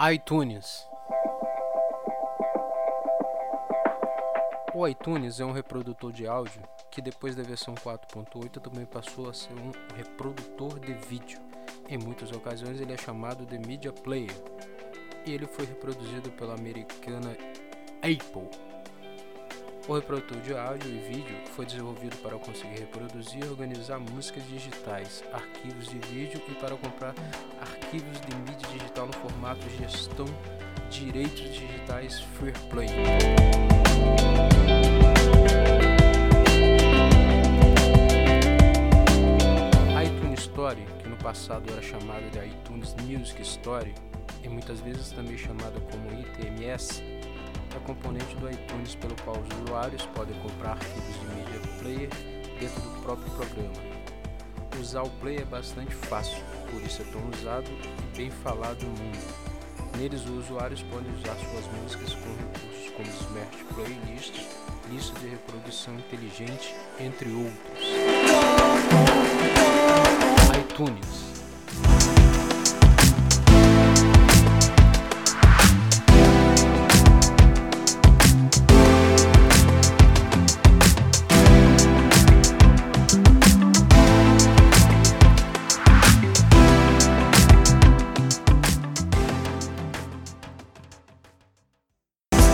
iTunes. O iTunes é um reprodutor de áudio que depois da versão 4.8 também passou a ser um reprodutor de vídeo. Em muitas ocasiões ele é chamado de Media Player e ele foi reproduzido pela americana Apple. O reprodutor de áudio e vídeo foi desenvolvido para conseguir reproduzir e organizar músicas digitais, arquivos de vídeo e para comprar arquivos gestão direitos digitais Fair Play. iTunes Store, que no passado era chamada de iTunes Music Store e muitas vezes também chamada como ITMS, é componente do iTunes pelo qual os usuários podem comprar arquivos de mídia player dentro do próprio programa. Usar o Play é bastante fácil, por isso é tão usado e bem falado no mundo. Neles, os usuários podem usar suas músicas com recursos como Smart Playlists, lista de reprodução inteligente, entre outros.